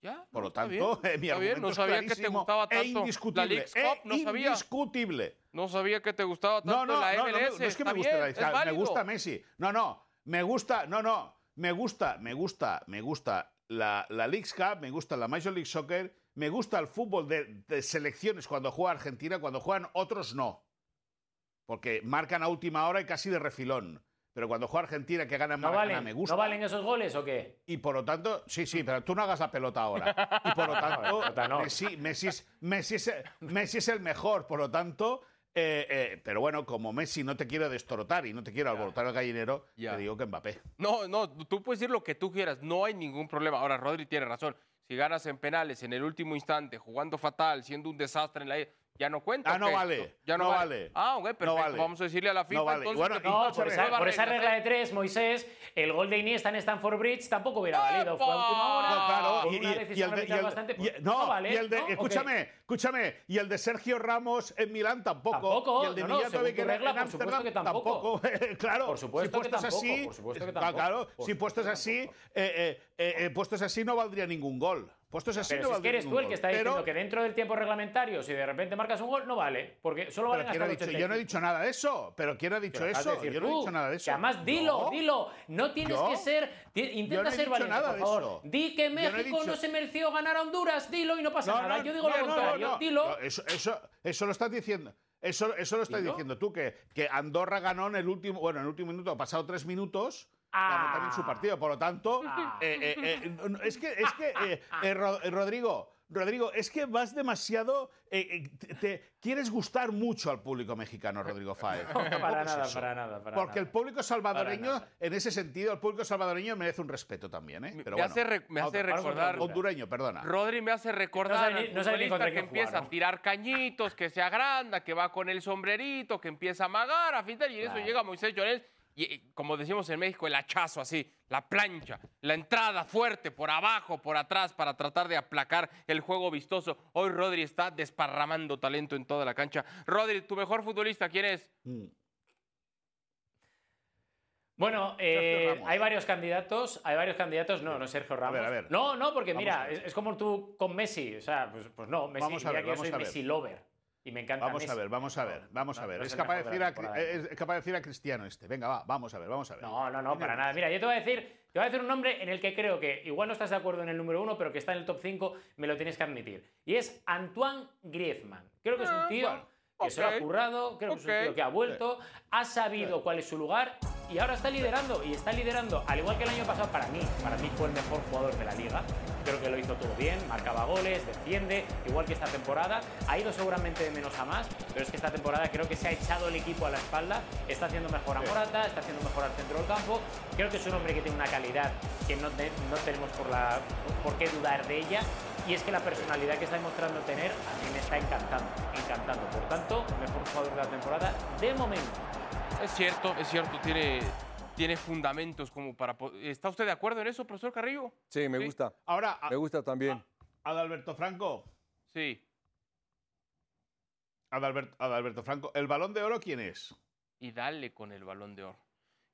Ya, Por no, lo tanto, bien, <laughs> mi está bien, argumento no es sabía que te gustaba e tanto indiscutible. la e no sabía. indiscutible. No sabía que te gustaba tanto No, no, la no, no, MLS. no, es que me guste bien, la es me gusta Messi. No, no, me gusta, no, no, me gusta, me gusta, me gusta la, la Leagues Cup, me gusta la Major League Soccer, me gusta el fútbol de, de selecciones cuando juega Argentina, cuando juegan otros no. Porque marcan a última hora y casi de refilón. Pero cuando juega Argentina que gana en ¿No Maracaná, valen, me gusta. ¿No valen esos goles o qué? Y por lo tanto, sí, sí, pero tú no hagas la pelota ahora. Y por lo <laughs> tanto, no. Messi, Messi, es, Messi, es, Messi es el mejor, por lo tanto. eh, eh, pero bueno, como Messi no te quiero destorotar y no te quiero alborotar el gallinero, Ya. te digo que Mbappé. No, no, tú puedes decir lo que tú quieras, no hay ningún problema. Ahora, Rodri tiene razón. Si ganas en penales en el último instante, jugando fatal, siendo un desastre en la ya no cuenta. Ah, no vale, Ya no, no vale. vale. Ah, ok, perfecto. vale. Vamos a decirle a la FIFA No vale. entonces Bueno, que No, no, por no, esa, por esa regla ¿eh? de tres, Moisés, el gol de Iniesta en Stanford Bridge tampoco hubiera valido. Fue a última hora. No, claro, y, una y- decisión y el de, y arbitral el- bastante. y- no, vale, y el de, ¿no? Ok. escúchame, escúchame, y el de Sergio Ramos en Milán tampoco. Tampoco, y el de no, no, Mijatovic según tu en- regla, en por supuesto que tampoco. <laughs> claro, Por supuesto si que puestos tampoco, así, por supuesto que <laughs> eh, tampoco, Claro, si puestos que así, eh, eh, eh, eh, puestos así no valdría ningún gol. Puestos así Pero no si es que eres tú el que está diciendo Pero- que dentro del tiempo reglamentario, si de repente marcas un gol, no vale. Porque solo valen ¿quién hasta ha el dicho? 85. Yo no he dicho nada de eso. ¿Pero quién ha dicho Pero eso? decir Yo no he dicho nada de eso. Que además dilo, No. dilo. No tienes Yo- que ser. Intenta no ser valiente, nada por de favor. eso. Di que México no, se mereció ganar a Honduras. Dilo y no pasa nada. Yo digo lo contrario. Dilo. Eso, eso, eso lo estás diciendo. Eso, eso lo estás diciendo tú, que, que Andorra ganó en el último, bueno, en el último minuto, ha pasado tres minutos, Ah. ganó también su partido. Por lo tanto, Ah. eh, eh, eh, no, es que, es que eh, <laughs> eh, eh, Rodrigo, Rodrigo, es que vas demasiado. eh, eh, te, te- quieres gustar mucho al público mexicano, Rodrigo Fáez. No, <laughs> para es nada, eso. para nada, para Porque nada. el público salvadoreño, en ese sentido, el público salvadoreño merece un respeto también, ¿eh? Pero me bueno, hace, re- me hace otra- recordar. Hondureño, perdona. Rodri me hace recordar No sabe no sabe que quién empieza jugaron. a tirar cañitos, que se agranda, que va con el sombrerito, que empieza a amagar, a fintar, y en eso Claro. llega Moisés Llorens, y como decimos en México, el hachazo así, la plancha, la entrada fuerte por abajo, por atrás, para tratar de aplacar el juego vistoso. Hoy Rodri está desparramando talento en toda la cancha. Rodri, tu mejor futbolista, ¿quién es? Mm. Bueno, eh, hay varios candidatos, hay varios candidatos, no, no es Sergio Ramos. ver, a ver. No, no, porque Vamos mira, a es, es como tú con Messi, o sea, pues, pues no, Messi, Vamos a mira ver, que yo vamos soy a ver. Messi lover y me encanta Vamos Messi. a ver, vamos a ver, vamos no, a ver. no es, el capaz de decir a, temporada. es es capaz de decir a Cristiano este. Venga, va, vamos a ver, vamos a ver. No, no, no, para nada. Mira, yo te voy a decir, te voy a decir un nombre en el que creo que igual no estás de acuerdo en el número uno, pero que está en el top 5, me lo tienes que admitir. Y es Antoine Griezmann. Creo que es un Ah, tío bueno, que se lo ha currado, creo que es un tío que ha vuelto, ha sabido cuál es su lugar y ahora está liderando. Y está liderando, al igual que el año pasado, para mí, para mí fue el mejor jugador de la liga. Creo que lo hizo todo bien, marcaba goles, defiende, igual que esta temporada. Ha ido seguramente de menos a más, pero es que esta temporada creo que se ha echado el equipo a la espalda. Está haciendo mejor a Morata, está haciendo mejor al centro del campo. Creo que es un hombre que tiene una calidad que no, te- no tenemos por, la, por qué dudar de ella. Y es que la personalidad que está demostrando tener a mí me está encantando, encantando. Por tanto, mejor jugador de la temporada de momento. Es cierto, es cierto, tiene, tiene fundamentos como para... po- ¿Está usted de acuerdo en eso, profesor Carrillo? Sí, me Sí. gusta. Ahora, a- Me gusta también. Adalberto Franco. Sí. Adalberto, Adalberto Franco. ¿El balón de oro quién es? Y dale con el balón de oro.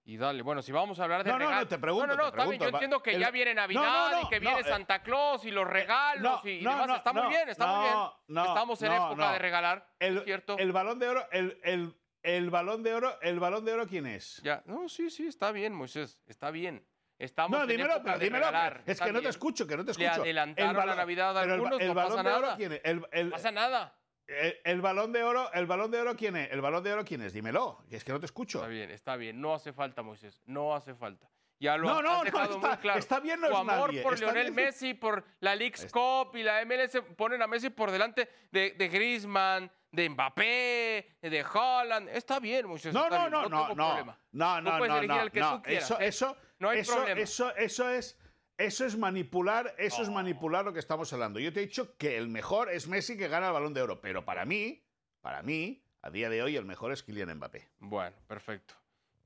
Y dale. Bueno, si vamos a hablar de No, no, no, regalos- te pregunto, No, no, no, te está bien. pregunto. Yo entiendo que el- ya viene No, Navidad no, no, y que no, viene eh, Santa Claus y los regalos no, y no, demás. no, está muy no, bien, está muy bien. no, no, Estamos en no, época no. de regalar, El, ¿cierto? el balón de oro, el, el, el balón de oro, el balón de oro quién es? Ya. No, sí, sí, está bien, Moisés. Está bien. Estamos No, en dímelo, época pero de dímelo. regalar. Es que no te bien. escucho, que no te Le escucho. adelantaron El la balón- Navidad a pero el algunos, el, no balón pasa de oro nada. quién es? El, el- No pasa nada. el- balón de oro, el balón de oro quién es? El balón de oro quién es? Dímelo, que es que no te escucho. Está bien, está bien. No hace falta, Moisés. No hace falta. Ya lo No, has no, no, está- muy claro. está bien, no Tu amor nadie, por Lionel bien. Messi, por la Leagues Cup y la MLS ponen a Messi por delante de, de Griezmann, de Mbappé, de Haaland. Está bien, Moisés. No, no, no, no, no, no, no, puedes no, elegir no, al que no. tú quieras, Eso, eso, No hay eso, problema. eso, eso es, eso es manipular, eso es manipular lo que estamos hablando. Yo te he dicho que el mejor es Messi que gana el Balón de Oro, pero para mí, para mí, a día de hoy el mejor es Kylian Mbappé. Bueno, perfecto.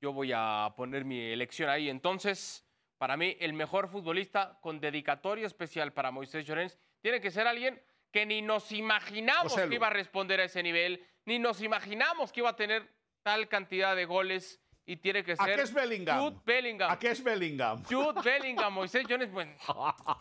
Yo voy a poner mi elección ahí. Entonces, para mí, el mejor futbolista con dedicatoria especial para Moisés Llorens tiene que ser alguien que ni nos imaginamos José que iba a responder a ese nivel, ni nos imaginamos que iba a tener tal cantidad de goles y tiene que ¿A ser qué es Bellingham? Jude Bellingham. ¿A qué es Bellingham? Jude Bellingham, Moisés Jones. Bueno,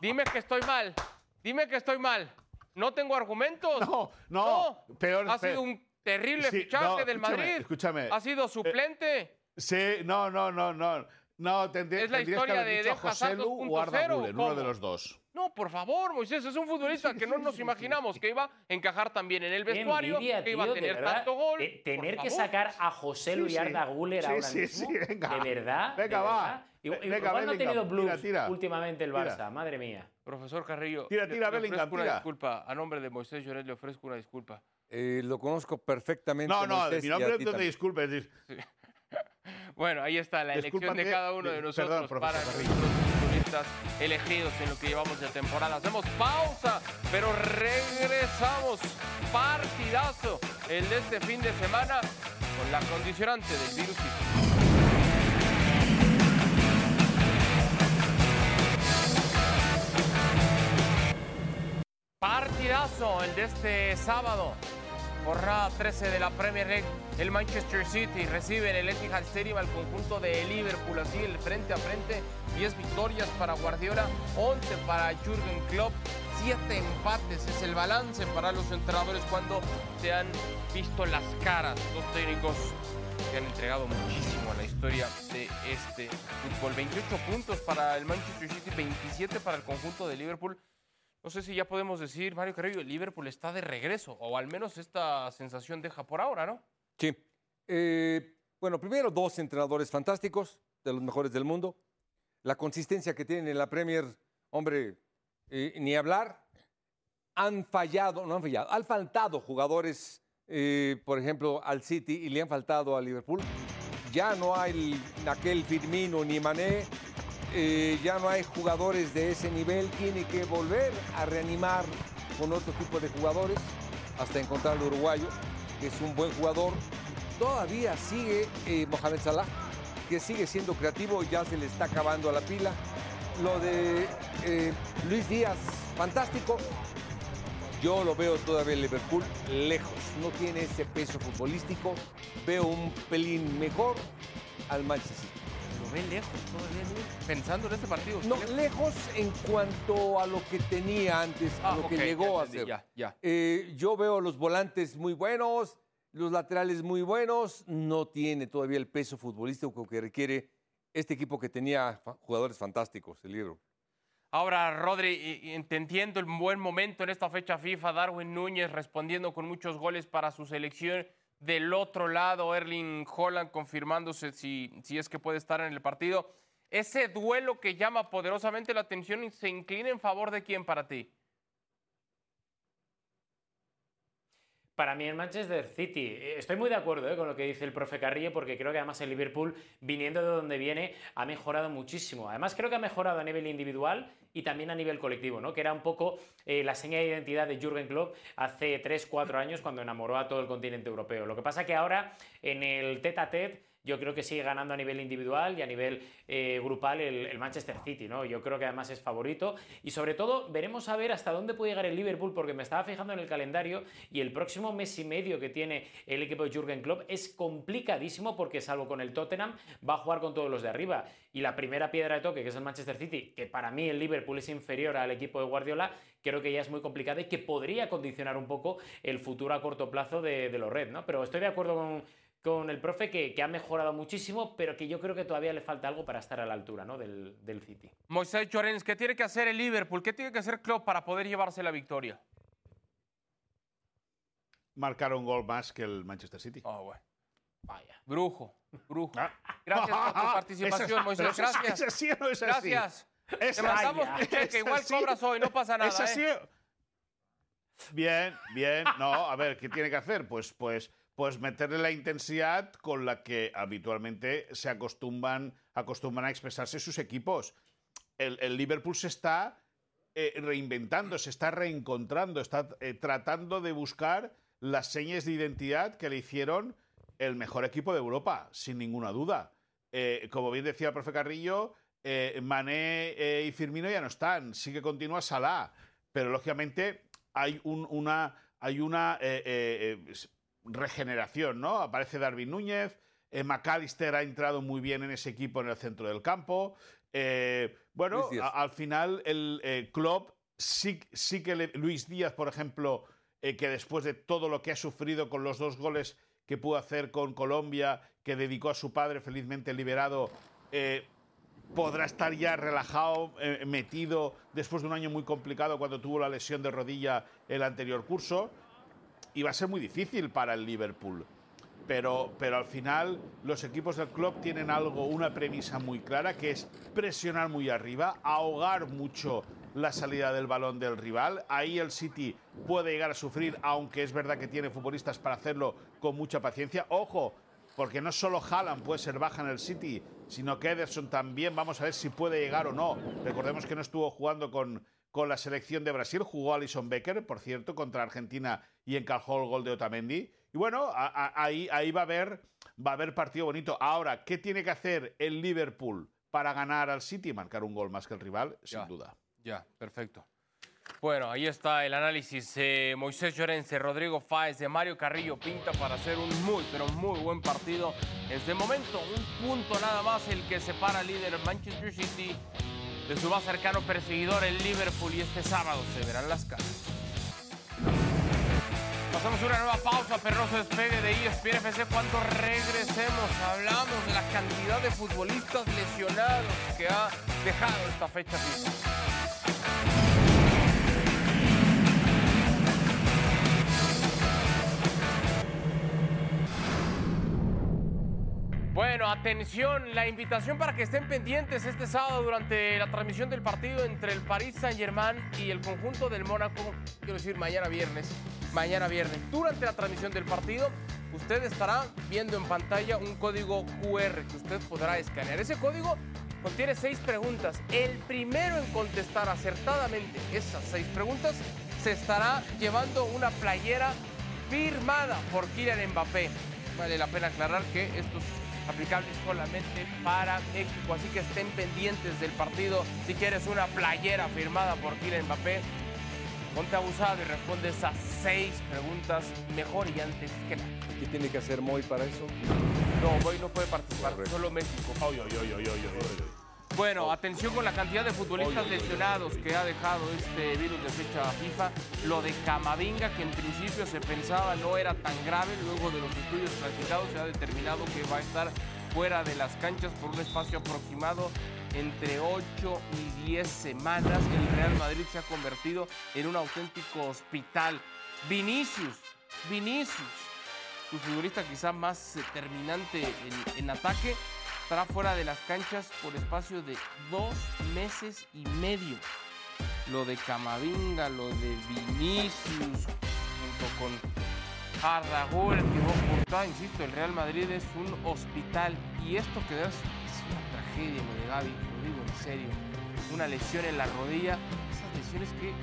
dime que estoy mal. Dime que estoy mal. No tengo argumentos. No, no, peor- Ha peor. sido un terrible Sí, fichaje no, del escúchame, Madrid. escúchame. Ha sido suplente. Sí, no, no, no, no. No, tendría, Es la historia que haber de dicho a Hazard Joselu o Arda 2.0, Güler, uno de los dos. No, por favor, Moisés, es un futbolista que no nos imaginamos que iba a encajar también en el vestuario, envidia, que iba a tío, tener verdad. tanto gol. Te- tener que favor. sacar a José Luis Sí. Arda Güler Sí, ahora sí, mismo. sí, venga. De verdad. de Venga, va. verdad. Venga, no ha tenido blues tira, tira. últimamente el Tira. Barça, madre mía. Profesor Carrillo, Tira, le- tira, le Bellingham, ofrezco una disculpa. A nombre de Moisés Lloret le ofrezco una disculpa. Eh, lo conozco perfectamente. No, no, Moisés, mi nombre no te disculpes. dis- <laughs> Bueno, ahí está la elección de cada uno de nosotros perdón, profesor para Elegidos en lo que llevamos de temporada. Hacemos pausa, pero regresamos. Partidazo el de este fin de semana con la condicionante del virus. Partidazo el de este sábado. Jornada 13 de la Premier League. El Manchester City recibe en el Etihad Stadium al conjunto de Liverpool. Así el frente a frente. 10 victorias para Guardiola, 11 para Jürgen Klopp. 7 empates es el balance para los entrenadores cuando se han visto las caras. Dos técnicos que han entregado muchísimo a la historia de este fútbol. 28 puntos para el Manchester City, 27 para el conjunto de Liverpool. No sé si ya podemos decir, Mario Carrillo, el Liverpool está de regreso, o al menos esta sensación deja por ahora, ¿no? Sí. Eh, bueno, primero dos entrenadores fantásticos, de los mejores del mundo. La consistencia que tienen en la Premier, hombre, eh, ni hablar. Han fallado, no han fallado, han faltado jugadores, eh, por ejemplo, al City y le han faltado al Liverpool. Ya no hay el- aquel Firmino ni Mané, eh, ya no hay jugadores de ese nivel. Tiene que volver a reanimar con otro tipo de jugadores hasta encontrar al uruguayo, que es un buen jugador. Todavía sigue eh, Mohamed Salah, que sigue siendo creativo ya se le está acabando a la pila. Lo de eh, Luis Díaz, fantástico. Yo lo veo todavía en Liverpool lejos. No tiene ese peso futbolístico. Veo un pelín mejor al Manchester. Lo ven lejos todavía, ¿no? pensando en este partido. No, ¿Lejos? lejos en cuanto a lo que tenía antes, a Ah, lo que ya llegó a entendí, ser. Ya, ya. Eh, yo veo los volantes muy buenos, los laterales muy buenos. No tiene todavía el peso futbolístico que requiere este equipo que tenía jugadores fantásticos, el libro. Ahora, Rodri, entiendo el buen momento en esta fecha FIFA. Darwin Núñez respondiendo con muchos goles para su selección. Del otro lado, Erling Holland confirmándose si, si es que puede estar en el partido. Ese duelo que llama poderosamente la atención y se inclina en favor de quién para ti. Para mí el Manchester City, eh, estoy muy de acuerdo eh, con lo que dice el profe Carrillo porque creo que además el Liverpool, viniendo de donde viene, ha mejorado muchísimo. Además creo que ha mejorado a nivel individual y también a nivel colectivo, ¿no? que era un poco eh, la seña de identidad de Jürgen Klopp hace 3-4 años cuando enamoró a todo el continente europeo. Lo que pasa que ahora en el tete a tete yo creo que sigue ganando a nivel individual y a nivel eh, grupal el, Manchester City, ¿no? Yo creo que además es favorito y sobre todo veremos a ver hasta dónde puede llegar el Liverpool porque me estaba fijando en el calendario y el próximo mes y medio que tiene el equipo de Jürgen Klopp es complicadísimo porque salvo con el Tottenham va a jugar con todos los de arriba y la primera piedra de toque que es el Manchester City, que para mí el Liverpool es inferior al equipo de Guardiola, creo que ya es muy complicada y que podría condicionar un poco el futuro a corto plazo de, de los Red, ¿no? Pero estoy de acuerdo con con el profe que, que ha mejorado muchísimo, pero que yo creo que todavía le falta algo para estar a la altura ¿no? del, del City. Moisés Llorens, ¿qué tiene que hacer el Liverpool? ¿Qué tiene que hacer Klopp para poder llevarse la victoria? Marcar un gol más que el Manchester City. Ah, bueno. Vaya. Brujo, brujo. Ah. Gracias por tu <laughs> participación, Moisés. Gracias. ¿Es así o no es así? Gracias. Es Te mandamos tu cheque, igual así. cobras hoy, no pasa nada. ¿Es así? ¿eh? Bien, bien. No, a ver, ¿qué tiene que hacer? Pues, pues, pues meterle la intensidad con la que habitualmente se acostumbran, acostumbran a expresarse sus equipos. El, Liverpool se está eh, reinventando, se está reencontrando, está eh, tratando de buscar las señas de identidad que le hicieron el mejor equipo de Europa, sin ninguna duda. Eh, como bien decía el profe Carrillo, Mané y Firmino ya no están, sí que continúa Salah, pero lógicamente hay un- una, hay una regeneración, ¿no? Aparece Darwin Núñez, Eh, McAllister ha entrado muy bien en ese equipo en el centro del campo. Eh, bueno, a- al final el eh, Klopp sí, sí que le- Luis Díaz, por ejemplo, eh, que después de todo lo que ha sufrido con los dos goles que pudo hacer con Colombia, que dedicó a su padre felizmente liberado, eh, podrá estar ya relajado, metido después de un año muy complicado cuando tuvo la lesión de rodilla el anterior curso. Va a ser muy difícil para el Liverpool. Pero, pero al final los equipos del club tienen algo, una premisa muy clara, que es presionar muy arriba, ahogar mucho la salida del balón del rival. Ahí el City puede llegar a sufrir, aunque es verdad que tiene futbolistas para hacerlo con mucha paciencia. Ojo, porque no solo Haaland puede ser baja en el City, sino que Ederson también, vamos a ver si puede llegar o no. Recordemos que no estuvo jugando con, con la selección de Brasil, jugó Alison Becker, por cierto, contra Argentina y encajó el gol de Otamendi. Y bueno, a- a- ahí, ahí va, a haber, va a haber partido bonito. Ahora, ¿qué tiene que hacer el Liverpool para ganar al City? Marcar un gol más que el rival, sin Ya. duda. Ya, perfecto. Bueno, ahí está el análisis. eh, Moisés Llorente, Rodrigo Fáez, de Mario Carrillo pinta para hacer un muy, pero muy buen partido. Es de momento un punto nada más el que separa al líder Manchester City de su más cercano perseguidor, el Liverpool. Y este sábado se verán las caras. Pasamos una nueva pausa, Perroso despegue de ESPN FC. Cuando regresemos, hablamos de la cantidad de futbolistas lesionados que ha dejado esta fecha FIFA. Bueno, atención, la invitación para que estén pendientes este sábado durante la transmisión del partido entre el Paris Saint-Germain y el conjunto del Mónaco, quiero decir mañana viernes, mañana viernes. Durante la transmisión del partido, usted estará viendo en pantalla un código QR que usted podrá escanear. Ese código contiene seis preguntas. El primero en contestar acertadamente esas seis preguntas se estará llevando una playera firmada por Kylian Mbappé. Vale la pena aclarar que esto es aplicable solamente para México, así que estén pendientes del partido. Si quieres una playera firmada por Kylian Mbappé, ponte abusado y responde esas seis preguntas mejor y antes que nada. ¿Qué tiene que hacer Moy para eso? No, Boy no puede participar, Correcto. solo México. Oy, oy, oy, oy, oy, oy, oy. Bueno, atención con la cantidad de futbolistas lesionados que ha dejado este virus de fecha FIFA. Lo de Camavinga, que en principio se pensaba no era tan grave, luego de los estudios practicados se ha determinado que va a estar fuera de las canchas por un espacio aproximado entre 8 y 10 semanas. El Real Madrid se ha convertido en un auténtico hospital. Vinicius, Vinicius, su futbolista quizá más determinante en, en ataque, estará fuera de las canchas por espacio de dos meses y medio. Lo de Camavinga, lo de Vinicius, junto con Arragul, Thibaut Courtois, insisto, el Real Madrid es un hospital y esto que es una tragedia, lo de Gaby, lo digo en serio. Una lesión en la rodilla, esas lesiones que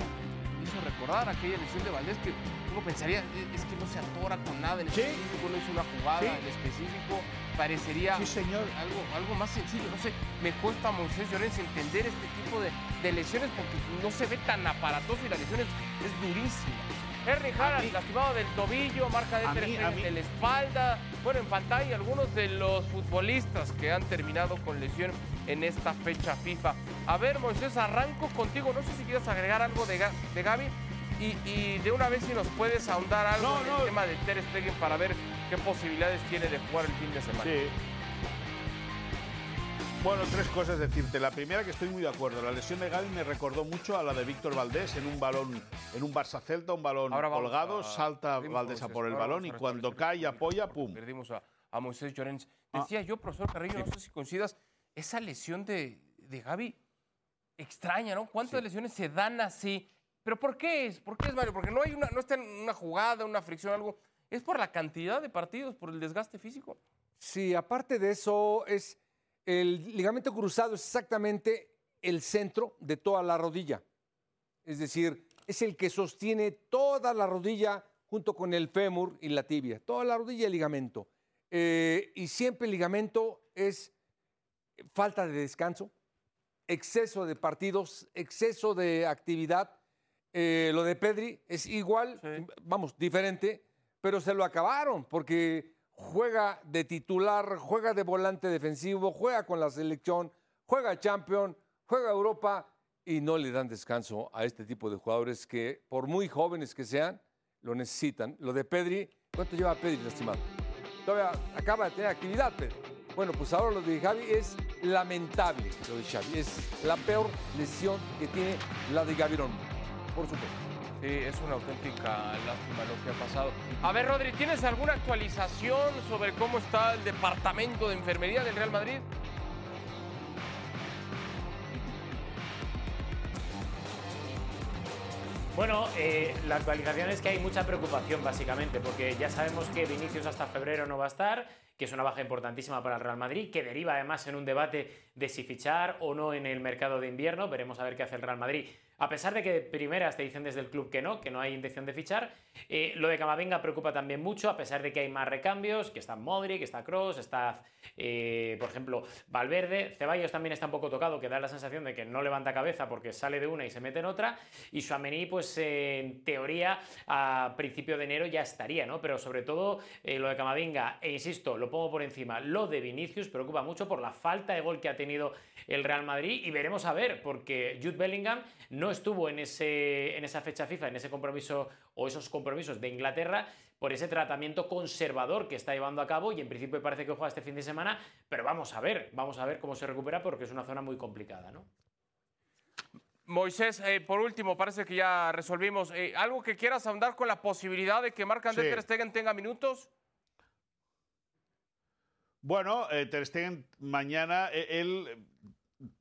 hizo recordar aquella lesión de Valdés que uno pensaría "Eh, es que no se atora con nada en Sí. específico, no es una jugada Sí. en específico, parecería Sí, señor. algo, algo más sencillo. No sé, me cuesta a Moisés Llorens entender este tipo de, de lesiones porque no se ve tan aparatoso y la lesión es, es durísima. Haaland, mí- lastimado del tobillo, marca de mí- mí- de la espalda. Bueno, en pantalla algunos de los futbolistas que han terminado con lesión en esta fecha FIFA. A ver, Moisés, arranco contigo. No sé si quieres agregar algo de, de Gaby. Y, y de una vez si nos puedes ahondar algo No, en no. el tema de Ter Stegen para ver qué posibilidades tiene de jugar el fin de semana. Sí. Bueno, tres cosas decirte. La primera que estoy muy de acuerdo. La lesión de Gaby me recordó mucho a la de Víctor Valdés en un balón, en un Barça Celta, un balón colgado, a- salta perdimos Valdés a por el balón y cuando cae y apoya, pum. Perdimos a, a Moisés Llorens. Ah. Decía yo, profesor Carrillo, no sé si coincidas, esa lesión de, de Gaby extraña, ¿no? ¿Cuántas lesiones se dan así? ¿Pero por qué es? ¿Por qué es, Mario? Porque no hay una, no está en una jugada, una fricción, algo. ¿Es por la cantidad de partidos, por el desgaste físico? Sí, aparte de eso, es el ligamento cruzado es exactamente el centro de toda la rodilla. Es decir, es el que sostiene toda la rodilla junto con el fémur y la tibia. Toda la rodilla y el ligamento. Eh, y siempre el ligamento es falta de descanso, exceso de partidos, exceso de actividad. Eh, lo de Pedri es igual, Sí. vamos, diferente, pero se lo acabaron porque juega de titular, juega de volante defensivo, juega con la selección, juega Champion, juega Europa y no le dan descanso a este tipo de jugadores que, por muy jóvenes que sean, lo necesitan. Lo de Pedri, ¿cuánto lleva Pedri lastimado? Todavía acaba de tener actividad, pero bueno, pues ahora lo de Javi es lamentable, lo de Xavi. Es la peor lesión que tiene la de Gavirón, por supuesto. Sí, es una auténtica lástima lo que ha pasado. A ver, Rodri, ¿tienes alguna actualización sobre cómo está el departamento de enfermería del Real Madrid? Bueno, eh, la actualización es que hay mucha preocupación básicamente, porque ya sabemos que Vinicius hasta febrero no va a estar, que es una baja importantísima para el Real Madrid, que deriva además en un debate de si fichar o no en el mercado de invierno. Veremos a ver qué hace el Real Madrid a pesar de que de primeras te dicen desde el club que no, que no hay intención de fichar, eh, lo de Camavinga preocupa también mucho, a pesar de que hay más recambios, que está Modric, que está Cross, está, eh, por ejemplo, Valverde. Ceballos también está un poco tocado, que da la sensación de que no levanta cabeza porque sale de una y se mete en otra. Y Suamení, pues en teoría, a principio de enero ya estaría, ¿no? Pero sobre todo eh, lo de Camavinga, e insisto, lo pongo por encima, lo de Vinicius preocupa mucho por la falta de gol que ha tenido el Real Madrid y veremos a ver, porque Jude Bellingham no estuvo en, ese, en esa fecha FIFA, en ese compromiso o esos compromisos de Inglaterra por ese tratamiento conservador que está llevando a cabo y en principio parece que juega este fin de semana, pero vamos a ver, vamos a ver cómo se recupera porque es una zona muy complicada, ¿no? Moisés, eh, por último, parece que ya resolvimos. Eh, ¿Algo que quieras ahondar con la posibilidad de que Marc André Sí. Ter Stegen tenga minutos? Bueno, eh, Ter Stegen mañana, eh, él,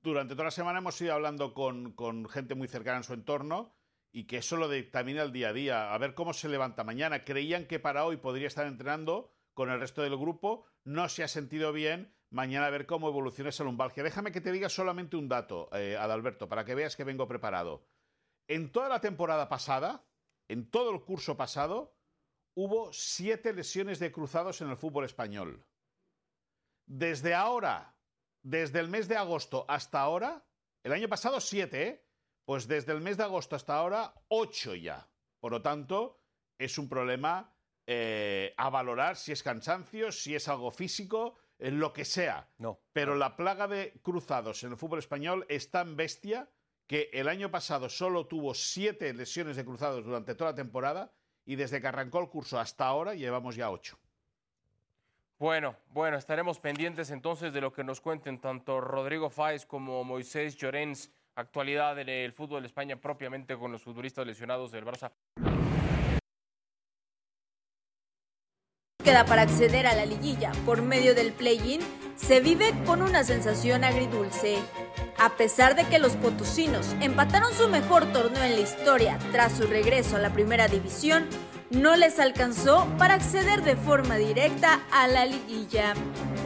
durante toda la semana hemos ido hablando con, con gente muy cercana en su entorno y que eso lo dictamina el día a día, a ver cómo se levanta mañana. Creían que para hoy podría estar entrenando con el resto del grupo, no se ha sentido bien, mañana a ver cómo evoluciona esa lumbalgia. Déjame que te diga solamente un dato, eh, Adalberto, para que veas que vengo preparado. En toda la temporada pasada, en todo el curso pasado, hubo siete lesiones de cruzados en el fútbol español. Desde ahora, desde el mes de agosto hasta ahora, el año pasado siete, ¿eh? Pues desde el mes de agosto hasta ahora, ocho ya. Por lo tanto, es un problema eh, a valorar si es cansancio, si es algo físico, en lo que sea. No. Pero la plaga de cruzados en el fútbol español es tan bestia que el año pasado solo tuvo siete lesiones de cruzados durante toda la temporada y desde que arrancó el curso hasta ahora llevamos ya ocho. Bueno, bueno, estaremos pendientes entonces de lo que nos cuenten tanto Rodrigo Fáez como Moisés Llorens, actualidad en el fútbol de España propiamente con los futbolistas lesionados del Barça. Queda para acceder a la liguilla por medio del play-in se vive con una sensación agridulce. A pesar de que los potosinos empataron su mejor torneo en la historia tras su regreso a la primera división, no les alcanzó para acceder de forma directa a la liguilla.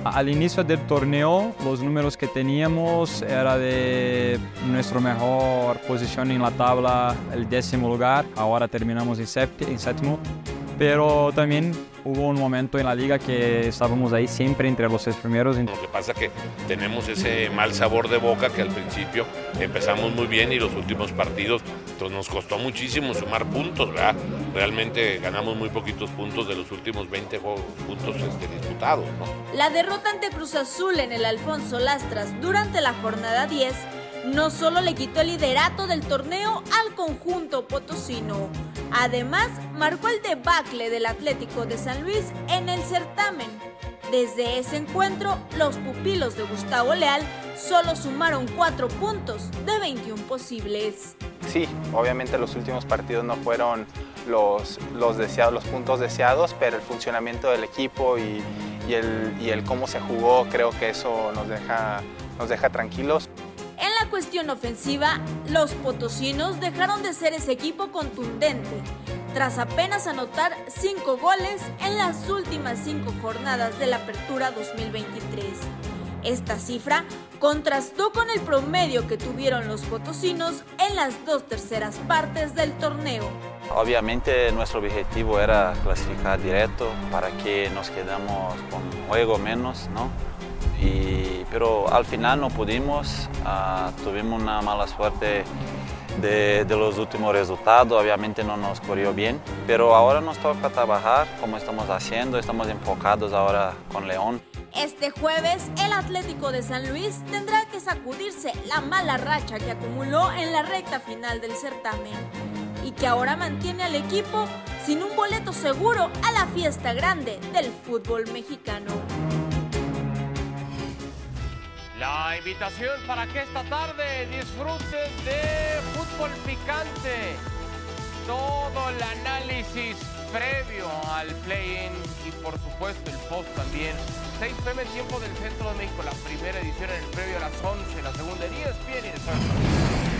Al inicio del torneo, los números que teníamos era de nuestra mejor posición en la tabla, el décimo lugar. Ahora terminamos en, séptimo. Pero también hubo un momento en la liga que estábamos ahí siempre entre los seis primeros. Lo que pasa que tenemos ese mal sabor de boca que al principio empezamos muy bien y los últimos partidos entonces nos costó muchísimo sumar puntos, ¿verdad? Realmente ganamos muy poquitos puntos de los últimos 20 juegos, puntos este, disputados, ¿no? La derrota ante Cruz Azul en el Alfonso Lastras durante la jornada 10 no solo le quitó el liderato del torneo al conjunto potosino, además marcó el debacle del Atlético de San Luis en el certamen. Desde ese encuentro, los pupilos de Gustavo Leal solo sumaron 4 puntos de 21 posibles. Sí, obviamente los últimos partidos no fueron los, los, deseados, los puntos deseados, pero el funcionamiento del equipo y, el, y el cómo se jugó, creo que eso nos deja, nos deja tranquilos. En la cuestión ofensiva, los potosinos dejaron de ser ese equipo contundente, tras apenas anotar 5 goles en las últimas 5 jornadas de la Apertura 2023. Esta cifra contrastó con el promedio que tuvieron los potosinos en las dos terceras partes del torneo. Obviamente nuestro objetivo era clasificar directo para que nos quedamos con un juego menos, ¿no? Pero al final no pudimos, uh, tuvimos una mala suerte de, de los últimos resultados, obviamente no nos corrió bien, pero ahora nos toca trabajar como estamos haciendo, estamos enfocados ahora con León. Este jueves, el Atlético de San Luis tendrá que sacudirse la mala racha que acumuló en la recta final del certamen y que ahora mantiene al equipo sin un boleto seguro a la fiesta grande del fútbol mexicano. La invitación para que esta tarde disfrutes de fútbol picante. Todo el análisis previo al play-in y por supuesto el post también. 6 pm tiempo del centro de México, la primera edición en el previo a las 11, la segunda en ESPN y de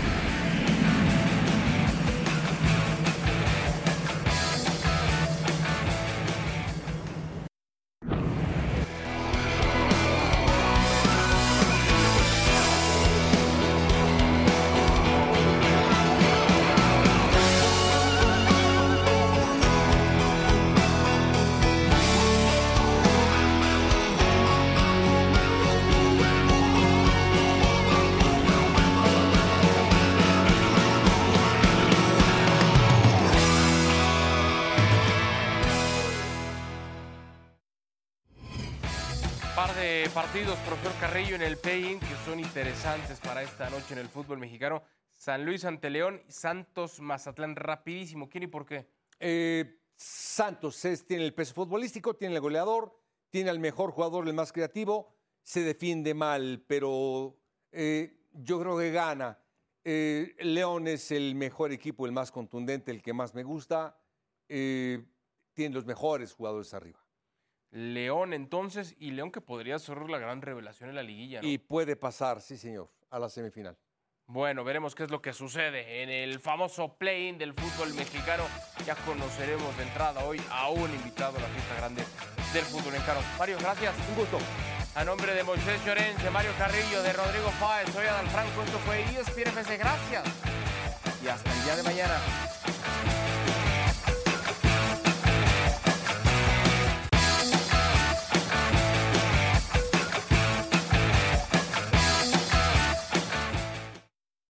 partidos, profesor Carrillo, en el play-in que son interesantes para esta noche en el fútbol mexicano. San Luis ante León Santos Mazatlán. Rapidísimo, ¿quién y por qué? Eh, Santos tiene el peso futbolístico, tiene el goleador, tiene al mejor jugador, el más creativo, se defiende mal, pero eh, yo creo que gana. Eh, León es el mejor equipo, el más contundente, el que más me gusta. tiene los mejores jugadores arriba. León entonces, y León que podría ser la gran revelación en la liguilla. ¿no? Y puede pasar, sí señor, a la semifinal. Bueno, veremos qué es lo que sucede en el famoso play-in del fútbol mexicano. Ya conoceremos de entrada hoy a un invitado a la fiesta grande del fútbol mexicano. Mario, gracias. Un gusto. A nombre de Moisés Llorens, de Mario Carrillo, de Rodrigo Fáez, soy Adal Franco, esto fue ESPN FC. Gracias. Y hasta el día de mañana.